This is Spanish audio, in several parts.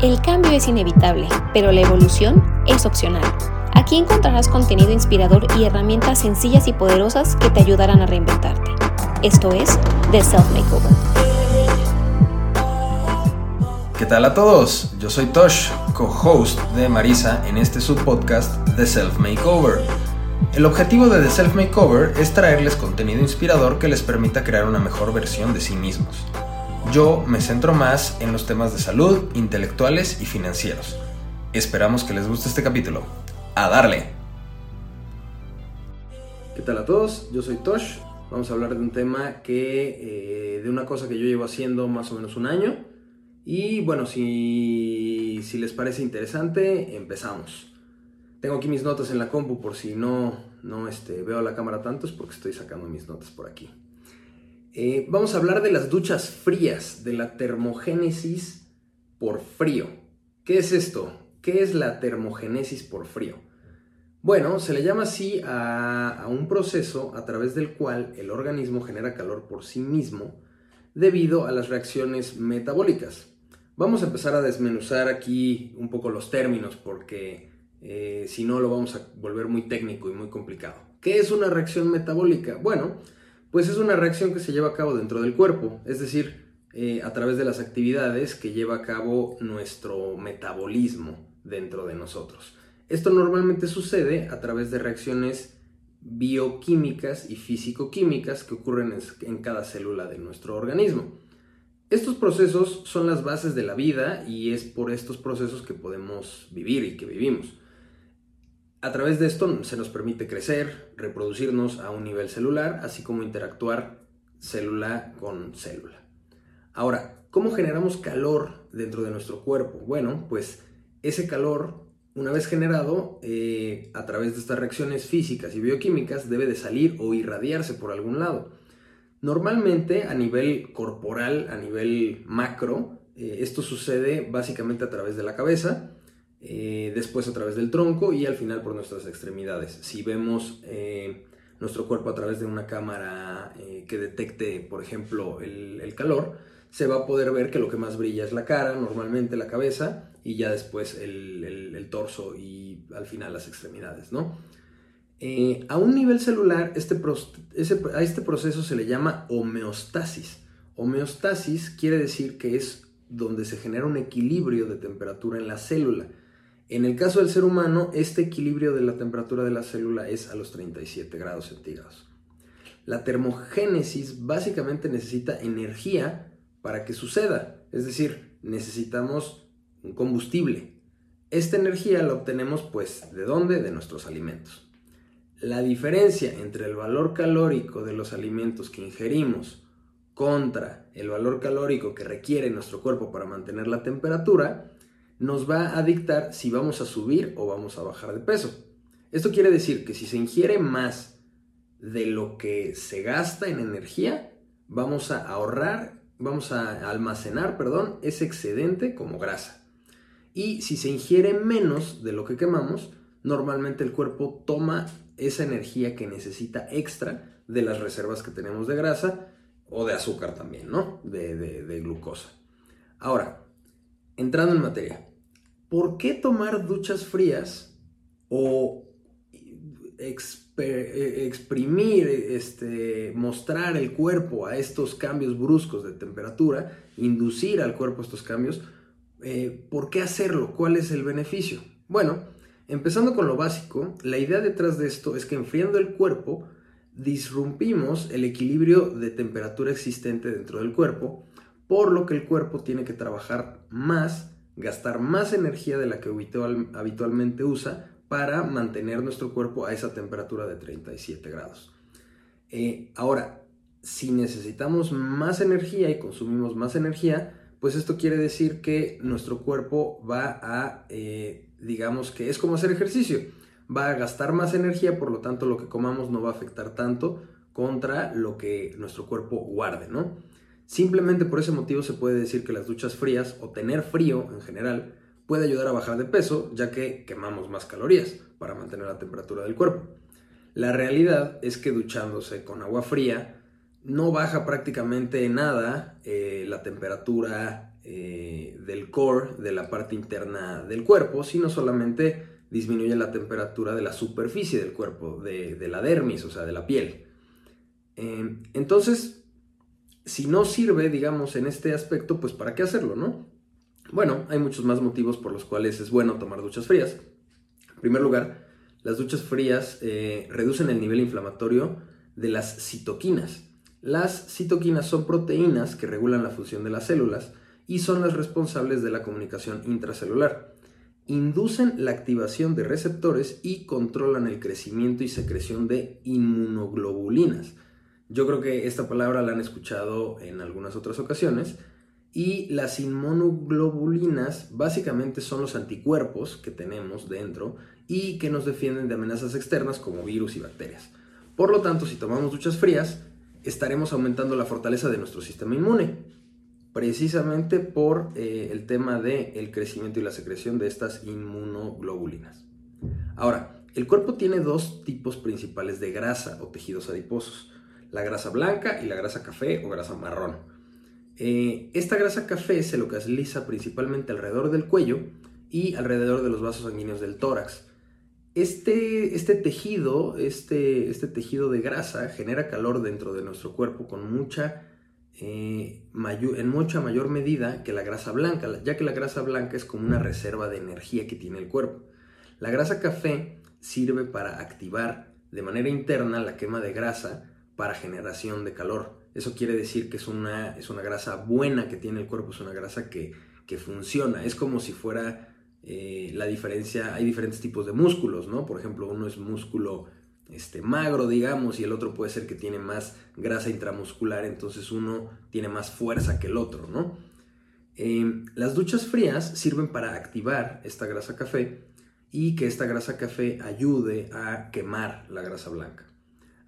El cambio es inevitable, pero la evolución es opcional. Aquí encontrarás contenido inspirador y herramientas sencillas y poderosas que te ayudarán a reinventarte. Esto es The Self Makeover. ¿Qué tal a todos? Yo soy Tosh, co-host de Marisa en este subpodcast The Self Makeover. El objetivo de The Self Makeover es traerles contenido inspirador que les permita crear una mejor versión de sí mismos. Yo me centro más en los temas de salud, intelectuales y financieros. Esperamos que les guste este capítulo. ¡A darle! ¿Qué tal a todos? Yo soy Tosh. Vamos a hablar de un tema que, eh, de una cosa que yo llevo haciendo más o menos un año. Y bueno, si, si les parece interesante, empezamos. Tengo aquí mis notas en la compu por si no, no este, veo la cámara tanto, es porque estoy sacando mis notas por aquí. Eh, vamos a hablar de las duchas frías, de la termogénesis por frío. ¿Qué es esto? ¿Qué es la termogénesis por frío? Bueno, se le llama así a, un proceso a través del cual el organismo genera calor por sí mismo debido a las reacciones metabólicas. Vamos a empezar a desmenuzar aquí un poco los términos porque eh, si no lo vamos a volver muy técnico y muy complicado. ¿Qué es una reacción metabólica? Bueno, pues es una reacción que se lleva a cabo dentro del cuerpo, es decir, eh, a través de las actividades que lleva a cabo nuestro metabolismo dentro de nosotros. Esto normalmente sucede a través de reacciones bioquímicas y físico-químicas que ocurren en cada célula de nuestro organismo. Estos procesos son las bases de la vida y es por estos procesos que podemos vivir y que vivimos. A través de esto se nos permite crecer, reproducirnos a un nivel celular, así como interactuar célula con célula. Ahora, ¿cómo generamos calor dentro de nuestro cuerpo? Bueno, pues ese calor, una vez generado, eh, a través de estas reacciones físicas y bioquímicas, debe de salir o irradiarse por algún lado. Normalmente a nivel corporal, a nivel macro, eh, esto sucede básicamente a través de la cabeza, eh, después a través del tronco y al final por nuestras extremidades. Si vemos eh, nuestro cuerpo a través de una cámara eh, que detecte, por ejemplo, el, calor, se va a poder ver que lo que más brilla es la cara, normalmente la cabeza, y ya después el, torso y al final las extremidades, ¿no? a un nivel celular, este a este proceso se le llama homeostasis. Homeostasis quiere decir que es donde se genera un equilibrio de temperatura en la célula. En el caso del ser humano, este equilibrio de la temperatura de la célula es a los 37 grados centígrados. La termogénesis básicamente necesita energía para que suceda, es decir, necesitamos un combustible. Esta energía la obtenemos pues ¿de dónde? De nuestros alimentos. La diferencia entre el valor calórico de los alimentos que ingerimos contra el valor calórico que requiere nuestro cuerpo para mantener la temperatura nos va a dictar si vamos a subir o vamos a bajar de peso. Esto quiere decir que si se ingiere más de lo que se gasta en energía, vamos a ahorrar, vamos a almacenar, perdón, ese excedente como grasa. Y si se ingiere menos de lo que quemamos, normalmente el cuerpo toma esa energía que necesita extra de las reservas que tenemos de grasa o de azúcar también, ¿no? De, de glucosa. Ahora, entrando en materia, ¿por qué tomar duchas frías o eh, exprimir, este, mostrar el cuerpo a estos cambios bruscos de temperatura, inducir al cuerpo estos cambios? Eh, ¿Por qué hacerlo? ¿Cuál es el beneficio? Bueno, empezando con lo básico, la idea detrás de esto es que enfriando el cuerpo, disrumpimos el equilibrio de temperatura existente dentro del cuerpo, por lo que el cuerpo tiene que trabajar más gastar más energía de la que habitualmente usa para mantener nuestro cuerpo a esa temperatura de 37 grados. Eh, ahora, si necesitamos más energía y consumimos más energía, pues esto quiere decir que nuestro cuerpo va a, eh, digamos que es como hacer ejercicio, va a gastar más energía, por lo tanto lo que comamos no va a afectar tanto contra lo que nuestro cuerpo guarde, ¿no? Simplemente por ese motivo se puede decir que las duchas frías o tener frío en general puede ayudar a bajar de peso ya que quemamos más calorías para mantener la temperatura del cuerpo. La realidad es que duchándose con agua fría no baja prácticamente nada eh, la temperatura eh, del core, de la parte interna del cuerpo, sino solamente disminuye la temperatura de la superficie del cuerpo, de, la dermis, o sea, de la piel. Eh, entonces, si no sirve, digamos, en este aspecto, pues ¿para qué hacerlo, no? Bueno, hay muchos más motivos por los cuales es bueno tomar duchas frías. En primer lugar, las duchas frías eh, reducen el nivel inflamatorio de las citoquinas. Las citoquinas son proteínas que regulan la función de las células y son las responsables de la comunicación intracelular. Inducen la activación de receptores y controlan el crecimiento y secreción de inmunoglobulinas. Yo creo que esta palabra la han escuchado en algunas otras ocasiones. Y las inmunoglobulinas básicamente son los anticuerpos que tenemos dentro y que nos defienden de amenazas externas como virus y bacterias. Por lo tanto, si tomamos duchas frías, estaremos aumentando la fortaleza de nuestro sistema inmune precisamente por eh, el tema del el crecimiento y la secreción de estas inmunoglobulinas. Ahora, el cuerpo tiene dos tipos principales de grasa o tejidos adiposos, la grasa blanca y la grasa café o grasa marrón. Eh, esta grasa café se localiza principalmente alrededor del cuello y alrededor de los vasos sanguíneos del tórax. Este, este tejido, este, este tejido de grasa genera calor dentro de nuestro cuerpo con mucha eh, en mucha mayor medida que la grasa blanca, ya que la grasa blanca es como una reserva de energía que tiene el cuerpo. La grasa café sirve para activar de manera interna la quema de grasa para generación de calor. Eso quiere decir que es una, es una grasa buena que tiene el cuerpo, es una grasa que, funciona. Es como si fuera eh, la diferencia, hay diferentes tipos de músculos, ¿no? Por ejemplo, uno es músculo este, magro, digamos, y el otro puede ser que tiene más grasa intramuscular, entonces uno tiene más fuerza que el otro, ¿no? Eh, las duchas frías sirven para activar esta grasa café y que esta grasa café ayude a quemar la grasa blanca.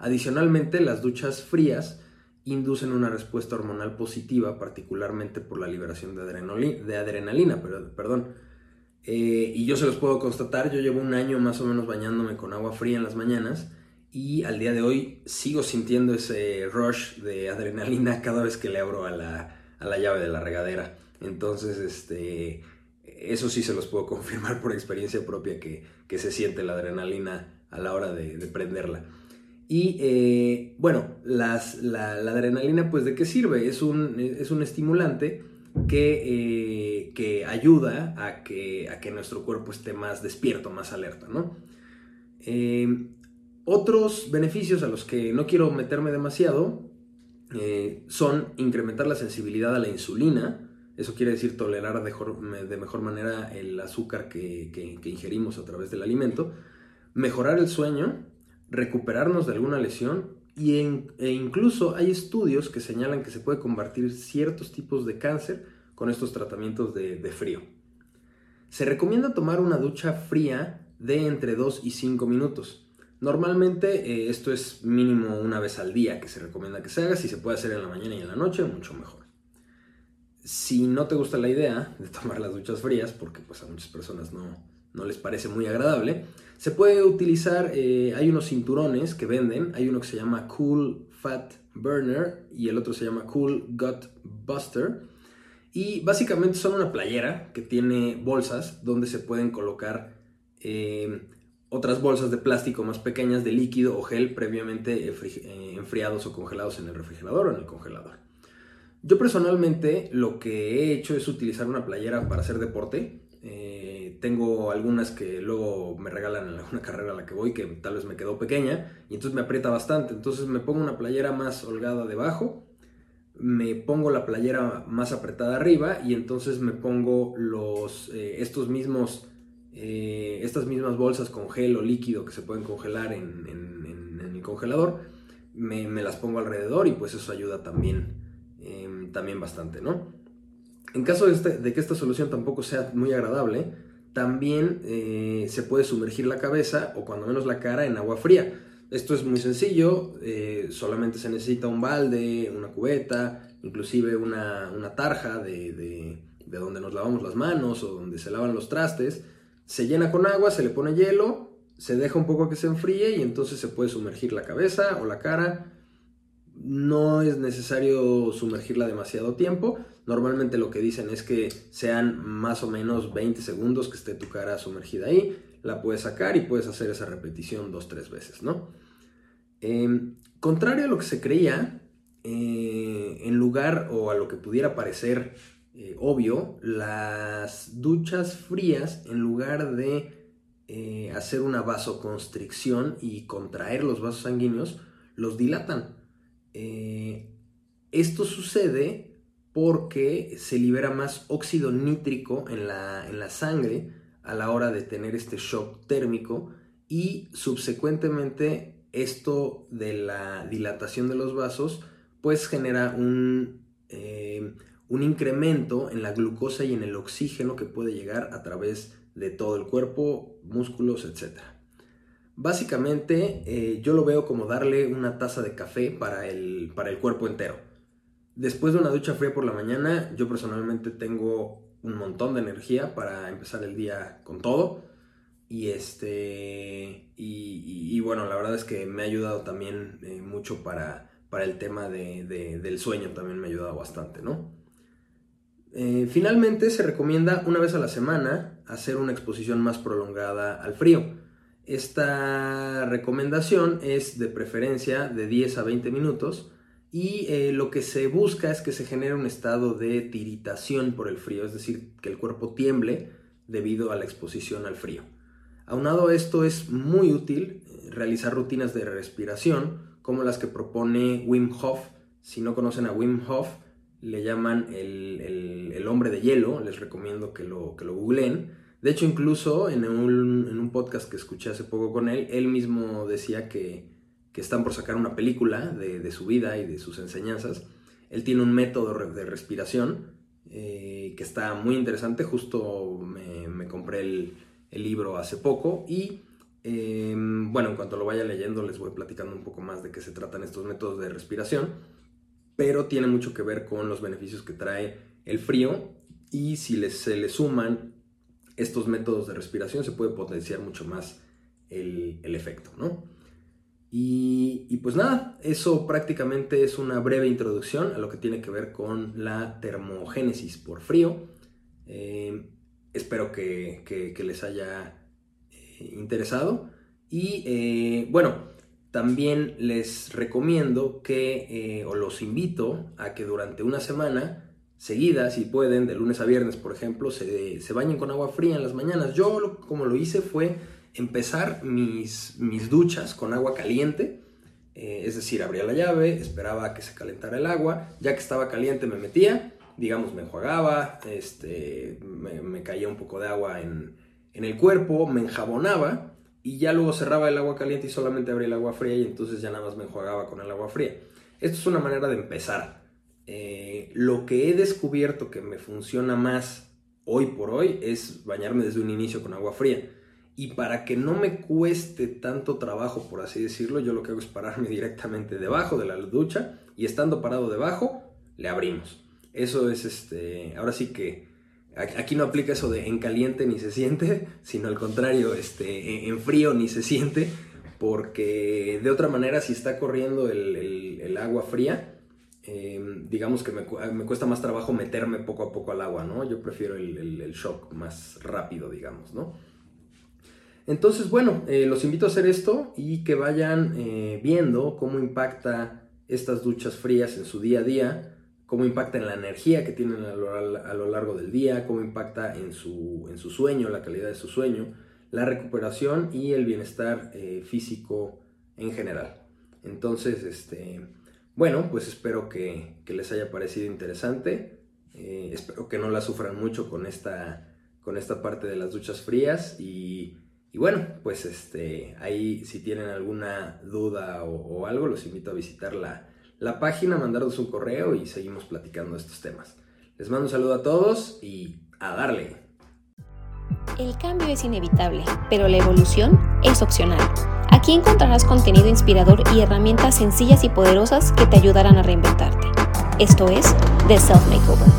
Adicionalmente, las duchas frías inducen una respuesta hormonal positiva, particularmente por la liberación de, adrenalina, de perdón. Eh, y yo se los puedo constatar, yo llevo un año más o menos bañándome con agua fría en las mañanas y al día de hoy sigo sintiendo ese rush de adrenalina cada vez que le abro a la, llave de la regadera. Entonces, este, eso sí se los puedo confirmar por experiencia propia que, se siente la adrenalina a la hora de, prenderla. Y eh, bueno, la, adrenalina, pues, ¿de qué sirve? Es un, es un estimulante que, eh, ayuda a que, a que, nuestro cuerpo esté más despierto, más alerta, ¿no? Eh, otros beneficios a los que no quiero meterme demasiado son incrementar la sensibilidad a la insulina, eso quiere decir tolerar de mejor, manera el azúcar que, ingerimos a través del alimento, mejorar el sueño, recuperarnos de alguna lesión e incluso hay estudios que señalan que se puede combatir ciertos tipos de cáncer con estos tratamientos de, frío. Se recomienda tomar una ducha fría de entre 2 y 5 minutos. Normalmente eh, esto es mínimo una vez al día que se recomienda que se haga. Si se puede hacer en la mañana y en la noche, mucho mejor. Si no te gusta la idea de tomar las duchas frías, porque pues a muchas personas no, no les parece muy agradable, se puede utilizar, eh, hay unos cinturones que venden, hay uno que se llama Cool Fat Burner y el otro se llama Cool Gut Buster. Y básicamente son una playera que tiene bolsas donde se pueden colocar eh, otras bolsas de plástico más pequeñas de líquido o gel previamente eh, enfriados o congelados en el refrigerador o en el congelador. Yo personalmente lo que he hecho es utilizar una playera para hacer deporte. Eh, tengo algunas que luego me regalan en alguna carrera a la que voy que tal vez me quedó pequeña y entonces me aprieta bastante. Entonces me pongo una playera más holgada debajo, me pongo la playera más apretada arriba y entonces me pongo los, eh, estos mismos eh, estas mismas bolsas con gel o líquido que se pueden congelar en, el congelador, me, las pongo alrededor y pues eso ayuda también, em, también bastante, ¿no? En caso este, de, que esta solución tampoco sea muy agradable, también eh, se puede sumergir la cabeza o cuando menos la cara en agua fría. Esto es muy sencillo, eh, solamente se necesita un balde, una cubeta, inclusive una, tarja de, de donde nos lavamos las manos o donde se lavan los trastes se llena con agua, se le pone hielo, se deja un poco que se enfríe y entonces se puede sumergir la cabeza o la cara no es necesario sumergirla demasiado tiempo. Normalmente lo que dicen es que sean más o menos 20 segundos que esté tu cara sumergida ahí. La puedes sacar y puedes hacer esa repetición dos, tres veces, ¿no? Em, contrario a lo que se creía, eh, en lugar o a lo que pudiera parecer eh, obvio, las duchas frías, en lugar de eh, hacer una vasoconstricción y contraer los vasos sanguíneos, los dilatan. esto sucede porque se libera más óxido nítrico en la, en la sangre a la hora de tener este shock térmico y subsecuentemente esto de la dilatación de los vasos pues genera un, eh, un incremento en la glucosa y en el oxígeno que puede llegar a través de todo el cuerpo, músculos, etc. Básicamente eh, yo lo veo como darle una taza de café para el, para el cuerpo entero. Después de una ducha fría por la mañana, yo personalmente tengo un montón de energía para empezar el día con todo. Y este. Y, bueno, la verdad es que me ha ayudado también eh, mucho para, para, el tema del sueño, también me ha ayudado bastante, ¿no? Eh, finalmente se recomienda una vez a la semana hacer una exposición más prolongada al frío. Esta recomendación es de preferencia de 10 a 20 minutos y eh, lo que se busca es que se genere un estado de tiritación por el frío, es decir, que el cuerpo tiemble debido a la exposición al frío. Aunado a esto es muy útil eh, realizar rutinas de respiración como las que propone Wim Hof. Si no conocen a Wim Hof, le llaman el, hombre de hielo, les recomiendo que lo, que lo googleen. De hecho, incluso en un, en un podcast que escuché hace poco con él, él mismo decía que que están por sacar una película de, su vida y de sus enseñanzas. Él tiene un método de respiración eh, que está muy interesante. Justo me, compré el, libro hace poco y em, bueno, en cuanto lo vaya leyendo les voy platicando un poco más de qué se tratan estos métodos de respiración. Pero tiene mucho que ver con los beneficios que trae el frío y si se le suman estos métodos de respiración se puede potenciar mucho más el, el efecto, ¿no? Y, pues nada, eso prácticamente es una breve introducción a lo que tiene que ver con la termogénesis por frío. Eh, espero que, les haya eh, interesado. Y eh, bueno, también les recomiendo que, o los invito a que durante una semana seguida, si pueden, de lunes a viernes, por ejemplo, se, se bañen con agua fría en las mañanas. Yo como lo hice fue empezar mis, mis duchas con agua caliente. Eh, es decir, abría la llave, esperaba a que se calentara el agua, ya que estaba caliente me metía, digamos, me enjuagaba, este, me, caía un poco de agua en, el cuerpo, me enjabonaba y ya luego cerraba el agua caliente y solamente abría el agua fría y entonces ya nada más me enjuagaba con el agua fría. Esto es una manera de empezar. Eh, lo que he descubierto que me funciona más hoy por hoy es bañarme desde un inicio con agua fría. Y para que no me cueste tanto trabajo, por así decirlo, yo lo que hago es pararme directamente debajo de la ducha y estando parado debajo, le abrimos. Eso es este, ahora sí que aquí no aplica eso de en caliente ni se siente, sino al contrario, este, en frío ni se siente, porque de otra manera si está corriendo el, agua fría, em, digamos que me, cuesta más trabajo meterme poco a poco al agua, ¿no? Yo prefiero el, el shock más rápido, digamos, ¿no? Entonces, bueno, eh, los invito a hacer esto y que vayan eh, viendo cómo impacta estas duchas frías en su día a día, cómo impacta en la energía que tienen a lo, largo del día, cómo impacta en su, en su, sueño, la calidad de su sueño, la recuperación y el bienestar eh, físico en general. Entonces, este, bueno, pues espero que, que les haya parecido interesante. espero que no la sufran mucho con esta, con esta parte de las duchas frías y y bueno, pues este, ahí si tienen alguna duda o, algo, los invito a visitar la, la página, mandarnos un correo y seguimos platicando estos temas. Les mando un saludo a todos y a darle. El cambio es inevitable, pero la evolución es opcional. Aquí encontrarás contenido inspirador y herramientas sencillas y poderosas que te ayudarán a reinventarte. Esto es The Self Makeover.